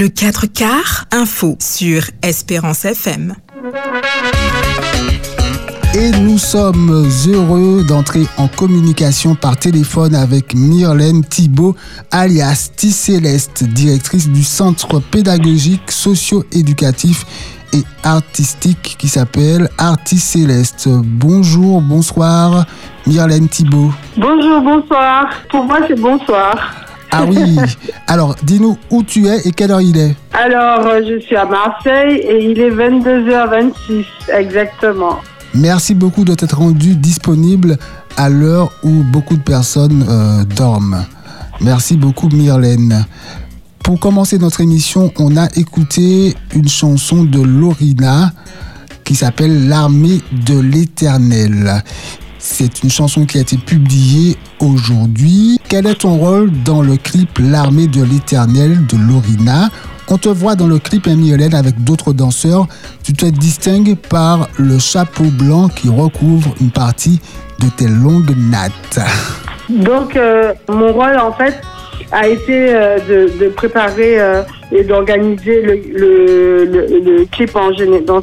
Le 4 quarts, info sur Espérance FM. Et nous sommes heureux d'entrer en communication par téléphone avec Myrlène Thibault, alias T-Céleste, directrice du centre pédagogique socio-éducatif et artistique qui s'appelle Artis Céleste. Bonjour, bonsoir, Myrlène Thibault. Bonjour, bonsoir. Pour moi, c'est bonsoir. Ah oui. Alors, dis-nous où tu es et quelle heure il est. Alors, euh, je suis à Marseille et il est 22h26 exactement. Merci beaucoup de t'être rendu disponible à l'heure où beaucoup de personnes euh, dorment. Merci beaucoup Myrlène. Pour commencer notre émission, on a écouté une chanson de Lorina qui s'appelle L'armée de l'éternel. C'est une chanson qui a été publiée aujourd'hui. Quel est ton rôle dans le clip L'armée de l'éternel de Lorina? On te voit dans le clip Mylène avec d'autres danseurs. Tu te distingues par le chapeau blanc qui recouvre une partie de tes longues nattes. Donc, euh, mon rôle, en fait, a été euh, de, préparer euh, et d'organiser le, le, clip en dans,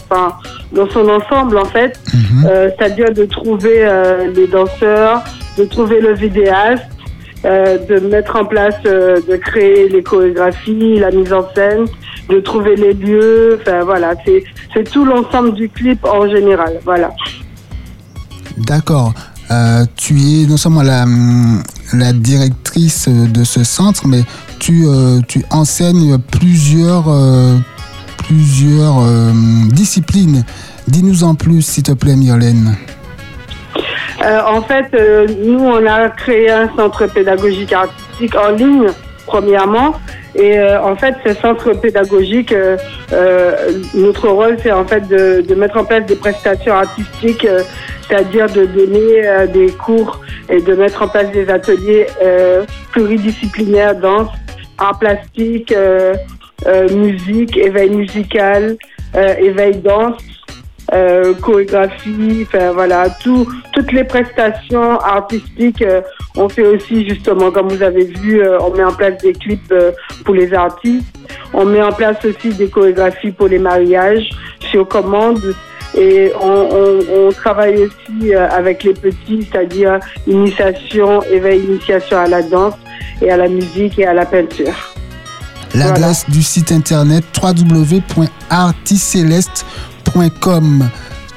dans son ensemble, en fait. Mhm. C'est-à-dire de trouver les danseurs, de trouver le vidéaste, euh, de mettre en place, euh, de créer les chorégraphies, la mise en scène, de trouver les lieux. Enfin voilà, c'est tout l'ensemble du clip en général. Voilà. D'accord. Euh, tu es non seulement la, directrice de ce centre, mais tu, tu enseignes plusieurs, plusieurs disciplines. Dis-nous en plus, s'il te plaît, Myrlène. Euh, en fait, euh, nous, on a créé un centre pédagogique artistique en ligne, premièrement. Et euh, en fait, ce centre pédagogique, notre rôle, c'est en fait de, de, mettre en place des prestations artistiques, c'est-à-dire de donner des cours et de mettre en place des ateliers pluridisciplinaires, danse, art plastique, musique, éveil musical, éveil danse. Euh, chorégraphie, enfin voilà, tout, toutes les prestations artistiques. Euh, on fait aussi justement, comme vous avez vu, euh, on met en place des clips pour les artistes. On met en place aussi des chorégraphies pour les mariages sur commande. Et on, on, on travaille aussi avec les petits, c'est-à-dire initiation, éveil, initiation à la danse et à la musique et à la peinture. L'adresse du site internet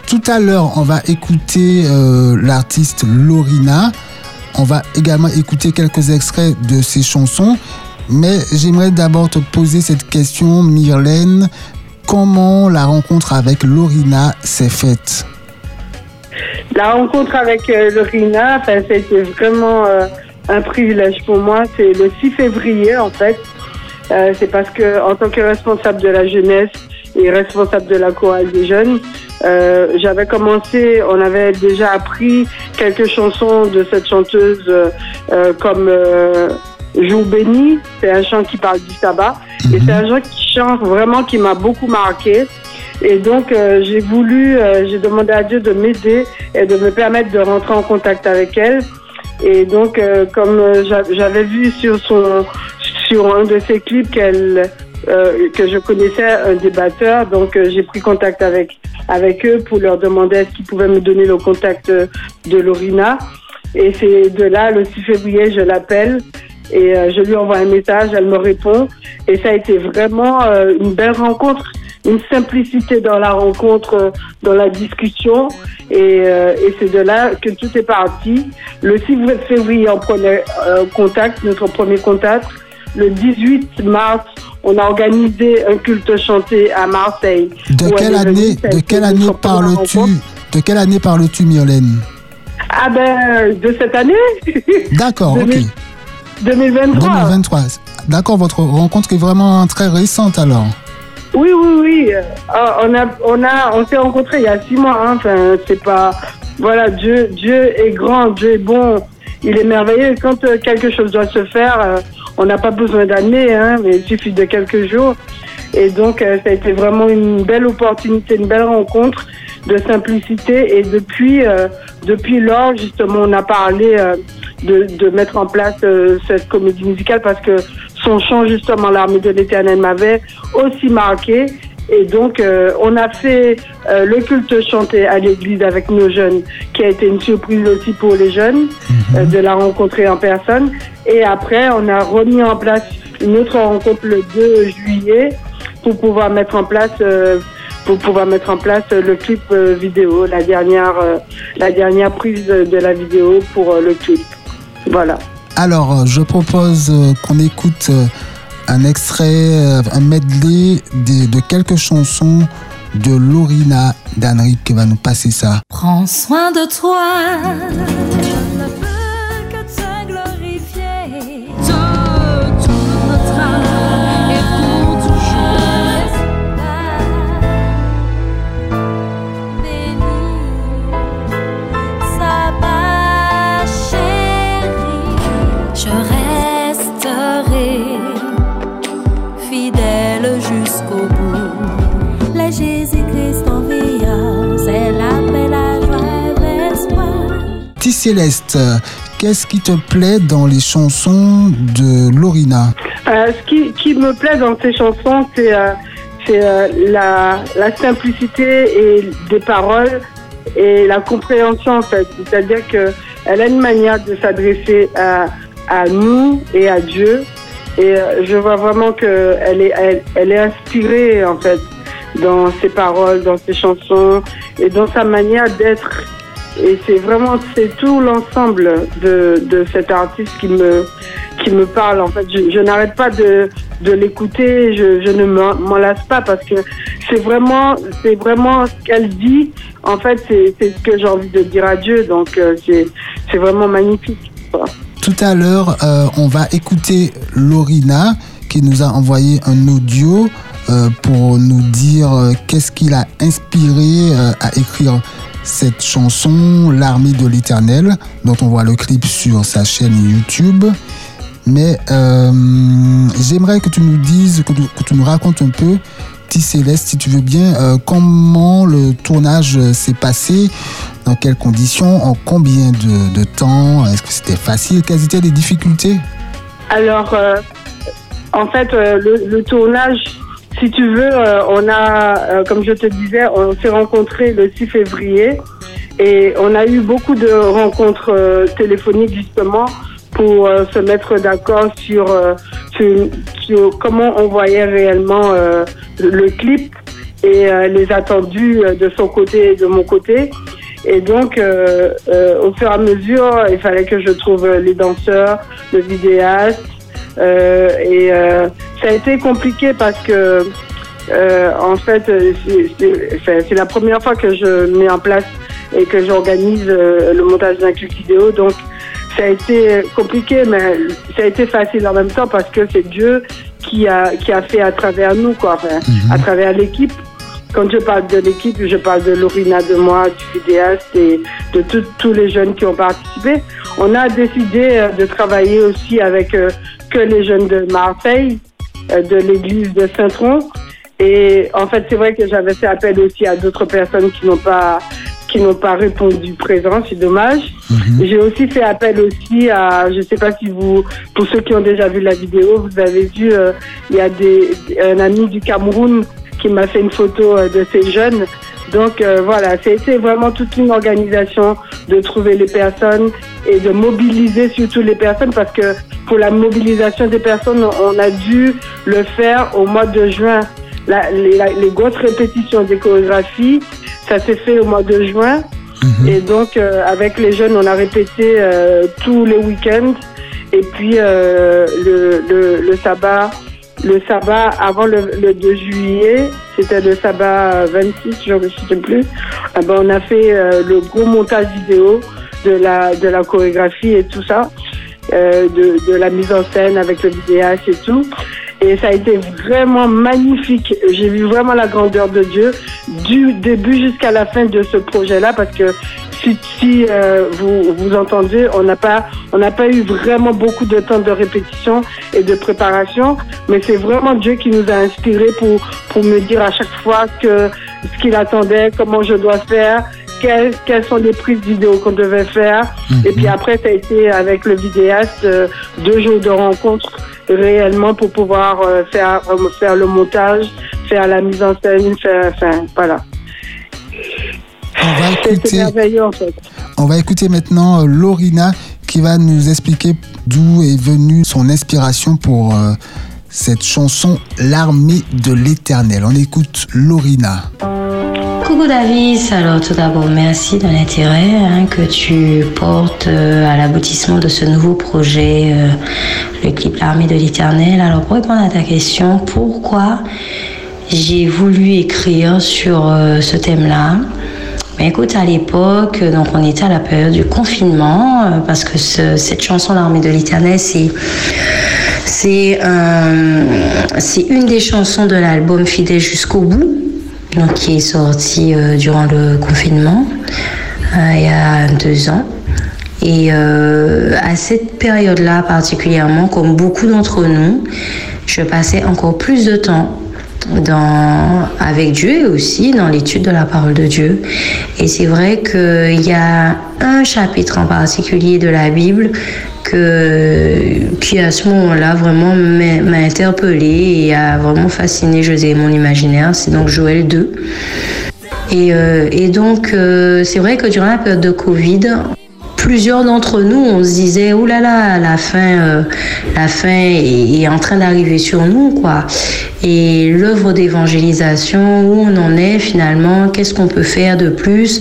tout à l'heure, on va écouter euh, l'artiste Lorina. On va également écouter quelques extraits de ses chansons. Mais j'aimerais d'abord te poser cette question, Myrlène. Comment la rencontre avec Lorina s'est faite? La rencontre avec euh, Lorina, c'était vraiment euh, un privilège pour moi. C'est le 6 février, en fait. c'est parce que, en tant que responsable de la jeunesse, et responsable de la chorale des jeunes. Euh, j'avais commencé, on avait déjà appris quelques chansons de cette chanteuse euh, comme euh, Jour béni, c'est un chant qui parle du tabac. Et c'est un chant qui chante vraiment qui m'a beaucoup marqué. Et donc euh, j'ai voulu, euh, j'ai demandé à Dieu de m'aider et de me permettre de rentrer en contact avec elle. Et donc comme j'avais vu sur son sur un de ses clips qu'elle euh, que je connaissais un débatteur, donc euh, j'ai pris contact avec avec eux pour leur demander est-ce qu'ils pouvaient me donner le contact de Lorina. Et c'est de là, le 6 février, je l'appelle et euh, je lui envoie un message, elle me répond. Et ça a été vraiment une belle rencontre, une simplicité dans la rencontre, dans la discussion. Et, et c'est de là que tout est parti. Le 6 février, on prenait contact, notre premier contact. Le 18 mars, on a organisé un culte chanté à Marseille. De quelle année, de quelle année parles-tu De quelle année parles-tu, Myrlène Ah ben, de cette année. D'accord, ok. 2023. 2023. D'accord, votre rencontre est vraiment très récente alors. Oui, oui, oui. Euh, on a, on a, on s'est rencontrés il y a six mois. Hein. Enfin, c'est pas, voilà, Dieu, Dieu est grand, Dieu est bon, il est merveilleux. Quand euh, quelque chose doit se faire, euh, on n'a pas besoin d'années, hein, mais il suffit de quelques jours. Et donc, euh, ça a été vraiment une belle opportunité, une belle rencontre de simplicité. Et depuis, euh, depuis lors, justement, on a parlé euh, de, mettre en place cette comédie musicale parce que son chant justement l'armée de l'Éternel m'avait aussi marqué. Et donc, on a fait le culte chanté à l'église avec nos jeunes, qui a été une surprise aussi pour les jeunes, euh, de la rencontrer en personne. Et après, on a remis en place une autre rencontre le 2 juillet pour pouvoir mettre en place pour pouvoir mettre en place le clip vidéo, la dernière, la dernière prise de la vidéo pour le clip. Voilà. Alors, je propose qu'on écoute un extrait, euh, un medley de, de quelques chansons de Lorina Danric qui va nous passer ça. Prends soin de toi. Céleste, qu'est-ce qui te plaît dans les chansons de Lorina? Euh, Ce qui, me plaît dans ces chansons, c'est euh, euh, la, simplicité et des paroles et la compréhension en fait. C'est-à-dire qu'elle a une manière de s'adresser à, nous et à Dieu. Et je vois vraiment qu'elle est, elle est inspirée en fait dans ses paroles, dans ses chansons et dans sa manière d'être et c'est vraiment, c'est tout l'ensemble de, de cet artiste qui me, qui me parle. En fait, je, n'arrête pas de, de l'écouter, je, je ne m'en lasse pas parce que c'est vraiment, c'est vraiment ce qu'elle dit. En fait, c'est ce que j'ai envie de dire à Dieu. Donc, euh, c'est vraiment magnifique. Tout à l'heure, euh, on va écouter Lorina qui nous a envoyé un audio euh, pour nous dire qu'est-ce qu'il a inspiré à écrire cette chanson, L'armée de l'éternel, dont on voit le clip sur sa chaîne YouTube. Mais euh, j'aimerais que tu nous dises, que tu, nous racontes un peu, T Céleste, si tu veux bien, euh, comment le tournage s'est passé, dans quelles conditions, en combien de, temps, est-ce que c'était facile, quelles étaient les difficultés? Alors, euh, en fait, le, tournage si tu veux, euh, on a, euh, comme je te disais, on s'est rencontrés le 6 février et on a eu beaucoup de rencontres euh, téléphoniques justement pour se mettre d'accord sur, comment on voyait réellement le clip et les attendus de son côté et de mon côté. Et donc, au fur et à mesure, il fallait que je trouve les danseurs, le vidéaste, et euh, ça a été compliqué parce que, euh, en fait, c'est la première fois que je mets en place et que j'organise le montage d'un clip vidéo. Donc, ça a été compliqué, mais ça a été facile en même temps parce que c'est Dieu qui a, qui a fait à travers nous, quoi, mhm. à travers l'équipe. Quand je parle de l'équipe, je parle de Lorina, de moi, du vidéaste et de tous les jeunes qui ont participé. On a décidé de travailler aussi avec que les jeunes de Marseille, euh, de l'église de Saint-Tron. Et en fait, c'est vrai que j'avais fait appel aussi à d'autres personnes qui n'ont pas qui n'ont pas répondu présent, c'est dommage. Mhm. J'ai aussi fait appel aussi à, je ne sais pas si vous, pour ceux qui ont déjà vu la vidéo, vous avez vu, euh, il y a des, un ami du Cameroun qui m'a fait une photo euh, de ces jeunes. Donc voilà, c'est vraiment toute une organisation de trouver les personnes et de mobiliser surtout les personnes parce que pour la mobilisation des personnes, on a dû le faire au mois de juin. les, grosses répétitions des chorégraphies, ça s'est fait au mois de juin. Mhm. Et donc, euh, avec les jeunes, on a répété euh, tous les week-ends. Et puis, euh, le, le, sabbat, le sabbat avant le, 2 juillet, c'était le sabbat 26, je ne sais plus. Eh ben, on a fait le gros montage vidéo de la, de la chorégraphie et tout ça. Euh, de, de, la mise en scène avec le vidéaste et tout. Et ça a été vraiment magnifique. J'ai vu vraiment la grandeur de Dieu du début jusqu'à la fin de ce projet-là parce que si, si euh, vous, vous entendez, on n'a pas, on n'a pas eu vraiment beaucoup de temps de répétition et de préparation, mais c'est vraiment Dieu qui nous a inspirés pour, pour me dire à chaque fois que ce qu'il attendait, comment je dois faire, quelles, quelles sont les prises vidéo qu'on devait faire. Et puis après, ça a été avec le vidéaste euh, deux jours de rencontre réellement pour pouvoir euh, faire, euh, faire le montage, faire la mise en scène, faire, enfin, voilà. On va C'était écouter, merveilleux en fait. on va écouter maintenant Lorina qui va nous expliquer d'où est venue son inspiration pour euh, cette chanson L'armée de l'éternel. On écoute Lorina. Coucou Davis, alors tout d'abord merci de l'intérêt hein, que tu portes euh, à l'aboutissement de ce nouveau projet, euh, le clip L'armée de l'éternel. Alors pour répondre à ta question, pourquoi j'ai voulu écrire sur ce thème-là? Mais écoute, à l'époque, donc on était à la période du confinement, euh, parce que ce- cette chanson L'armée de l'éternel, c'est c'est un- c'est une des chansons de l'album Fidèle jusqu'au bout, donc qui est sorti euh, durant le confinement, euh, il y a deux ans. Et euh, à cette période-là particulièrement, comme beaucoup d'entre nous, je passais encore plus de temps avec Dieu et aussi dans l'étude de la parole de Dieu. Et c'est vrai qu'il y a un chapitre en particulier de la Bible que, qui à ce moment-là vraiment m'a interpellée et a vraiment fasciné José mon imaginaire. C'est donc Joël 2. Et, euh, et donc, euh, c'est vrai que durant la période de Covid, plusieurs d'entre nous, on se disait, oh là là, la fin, euh, la fin est, en train d'arriver sur nous, quoi. Et l'œuvre d'évangélisation, où on en est finalement, qu'est-ce qu'on peut faire de plus?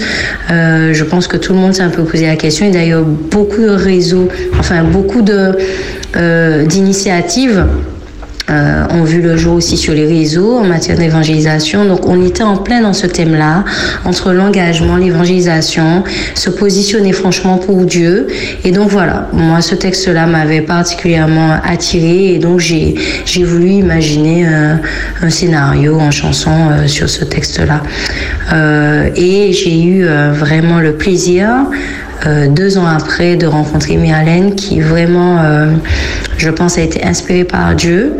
Euh, Je pense que tout le monde s'est un peu posé la question. Et d'ailleurs, beaucoup de réseaux, enfin beaucoup euh, d'initiatives euh, ont vu le jour aussi sur les réseaux en matière d'évangélisation. Donc on était en plein dans ce thème-là, entre l'engagement, l'évangélisation, se positionner franchement pour Dieu. Et donc voilà, moi ce texte-là m'avait particulièrement attiré et donc j'ai voulu imaginer euh, un scénario en chanson euh, sur ce texte-là. Et j'ai eu vraiment le plaisir euh, deux ans après de rencontrer Myrlène qui vraiment, euh, je pense, a été inspirée par Dieu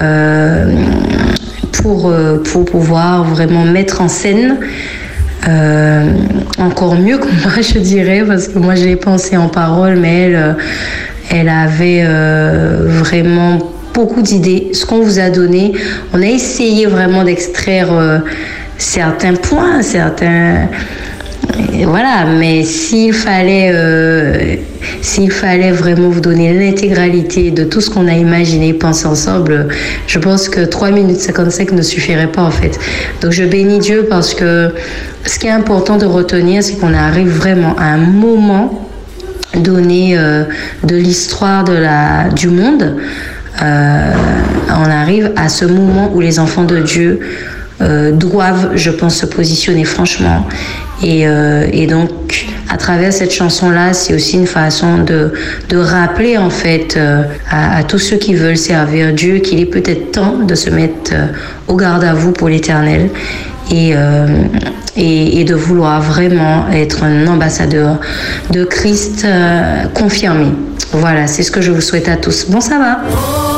euh, pour, pour pouvoir vraiment mettre en scène encore mieux que moi, je dirais, parce que moi, je l'ai pensé en parole, mais elle, elle avait vraiment beaucoup d'idées. Ce qu'on vous a donné, on a essayé vraiment d'extraire certains points, certains... Voilà, mais s'il fallait, euh, fallait vraiment vous donner l'intégralité de tout ce qu'on a imaginé, pensé ensemble, je pense que 3 minutes 55 ne suffirait pas en fait. Donc je bénis Dieu parce que ce qui est important de retenir, c'est qu'on arrive vraiment à un moment donné euh, de l'histoire du monde. Euh, on arrive à ce moment où les enfants de Dieu euh, doivent, je pense, se positionner franchement. Et, euh, et donc, à travers cette chanson-là, c'est aussi une façon de, de rappeler, en fait, euh, à, tous ceux qui veulent servir Dieu qu'il est peut-être temps de se mettre au garde à vous pour l'éternel. Et, et, et de vouloir vraiment être un ambassadeur de Christ confirmé. Voilà, c'est ce que je vous souhaite à tous. Bon, ça va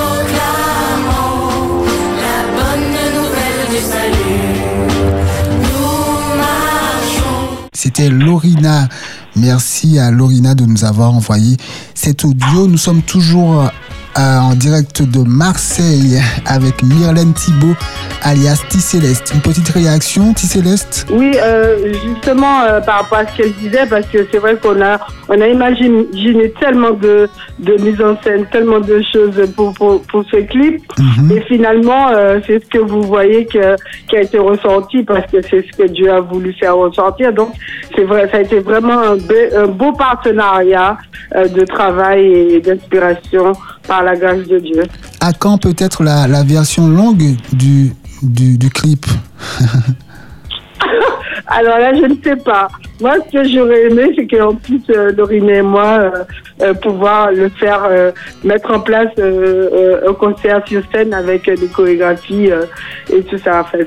C'était Lorina. Merci à Lorina de nous avoir envoyé cet audio. Nous sommes toujours euh, en direct de Marseille avec Myrlène Thibault, alias T-Céleste. Une petite réaction, T-Céleste? Oui, euh, justement, euh, par rapport à ce qu'elle disait, parce que c'est vrai qu'on a, on a imaginé tellement de, de mise en scène, tellement de choses pour, pour, pour ce clip. Et finalement, c'est ce que vous voyez que, qui a été ressenti, parce que c'est ce que Dieu a voulu faire ressortir. Donc, c'est vrai, ça a été vraiment un, be- un beau partenariat de travail et d'inspiration par la grâce de Dieu. À quand peut-être la, la version longue du, du, du clip Alors là, je ne sais pas. Moi, ce que j'aurais aimé, c'est qu'en plus, euh, Dorine et moi, euh, euh, pouvoir le faire, euh, mettre en place un concert sur scène avec des chorégraphies et tout ça. Enfin,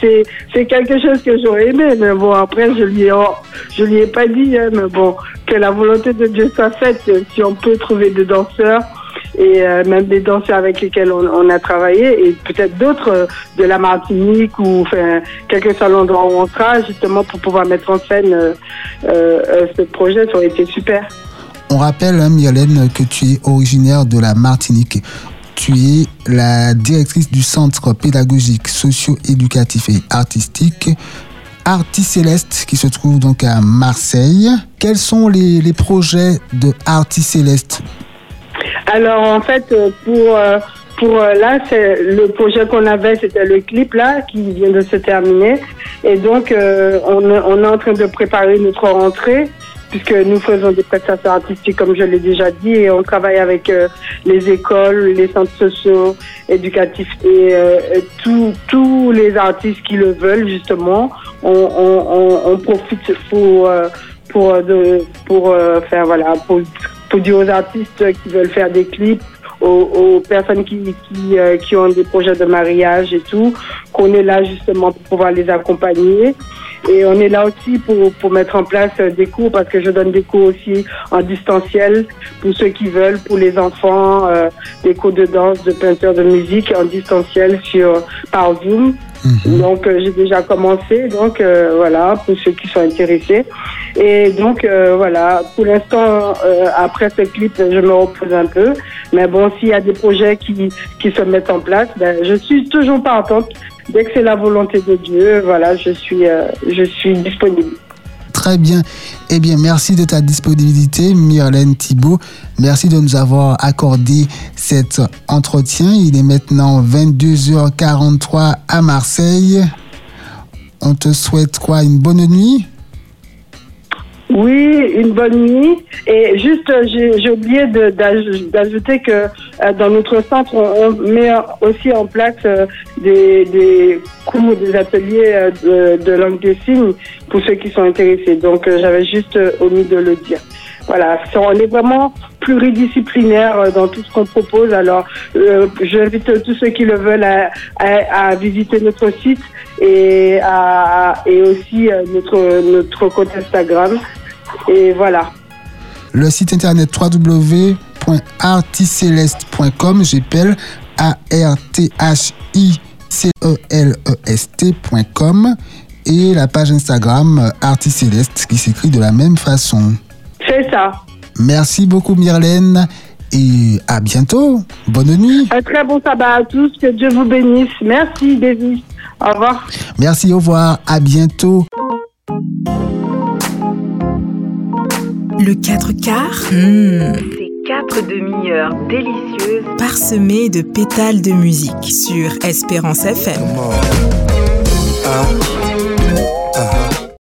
c'est- quelque chose que j'aurais aimé, mais bon, après, je lui ai, oh, je lui ai pas dit, hein, mais bon, que la volonté de Dieu soit faite. Si on peut trouver des danseurs et euh, même des danseurs avec lesquels on, a travaillé et peut-être d'autres euh, de la Martinique ou enfin, quel que soit l'endroit où on sera justement pour pouvoir mettre en scène euh, ce projet, ça aurait été super. On rappelle, hein, Myrlène, que tu es originaire de la Martinique. Tu es la directrice du centre pédagogique, socio-éducatif et artistique Artis Céleste qui se trouve donc à Marseille. Quels sont les, les projets de Artis Céleste? Alors en fait, euh, pour euh, pour euh, là, c'est le projet qu'on avait, c'était le clip là qui vient de se terminer, et donc euh, on, on est en train de préparer notre rentrée puisque nous faisons des prestations artistiques comme je l'ai déjà dit et on travaille avec euh, les écoles, les centres sociaux, éducatifs et euh, tous les artistes qui le veulent justement. On, on, on, profite pour pour de, pour faire voilà pour pour dire aux artistes qui veulent faire des clips aux, aux personnes qui qui, euh, qui ont des projets de mariage et tout qu'on est là justement pour pouvoir les accompagner et on est là aussi pour pour mettre en place euh, des cours parce que je donne des cours aussi en distanciel pour ceux qui veulent pour les enfants euh, des cours de danse de peinture de musique en distanciel sur par Zoom donc euh, j'ai déjà commencé, donc euh, voilà, pour ceux qui sont intéressés. Et donc euh, voilà, pour l'instant, après ce clip, je me repose un peu. Mais bon, s'il y a des projets qui, qui se mettent en place, ben, je suis toujours partante. Dès que c'est la volonté de Dieu, voilà, je suis, euh, je suis disponible. Très bien. Eh bien, merci de ta disponibilité, Myrlène Thibault. Merci de nous avoir accordé cet entretien. Il est maintenant 22h43 à Marseille. On te souhaite quoi? Une bonne nuit? Oui, une bonne nuit. Et juste, euh, j'ai oublié d'ajouter que euh, dans notre centre, on, met aussi en place euh, des, des cours, des ateliers de, langue des signes pour ceux qui sont intéressés. Donc, j'avais juste omis de le dire. Voilà, on est vraiment pluridisciplinaire dans tout ce qu'on propose. Alors, j'invite tous ceux qui le veulent à, visiter notre site et, à, aussi notre, notre compte Instagram. Et voilà. Le site internet www.articeleste.com, j'appelle A-R-T-H-I-C-E-L-E-S-T.com et la page Instagram euh, Articéleste qui s'écrit de la même façon. C'est ça. Merci beaucoup Myrlène et à bientôt. Bonne nuit. Un très bon sabbat à tous. Que Dieu vous bénisse. Merci, Davis. Au revoir. Merci, au revoir, à bientôt. Le 4 quarts, hmm, Ces quatre demi-heures délicieuses. Parsemé de pétales de musique sur Espérance FM.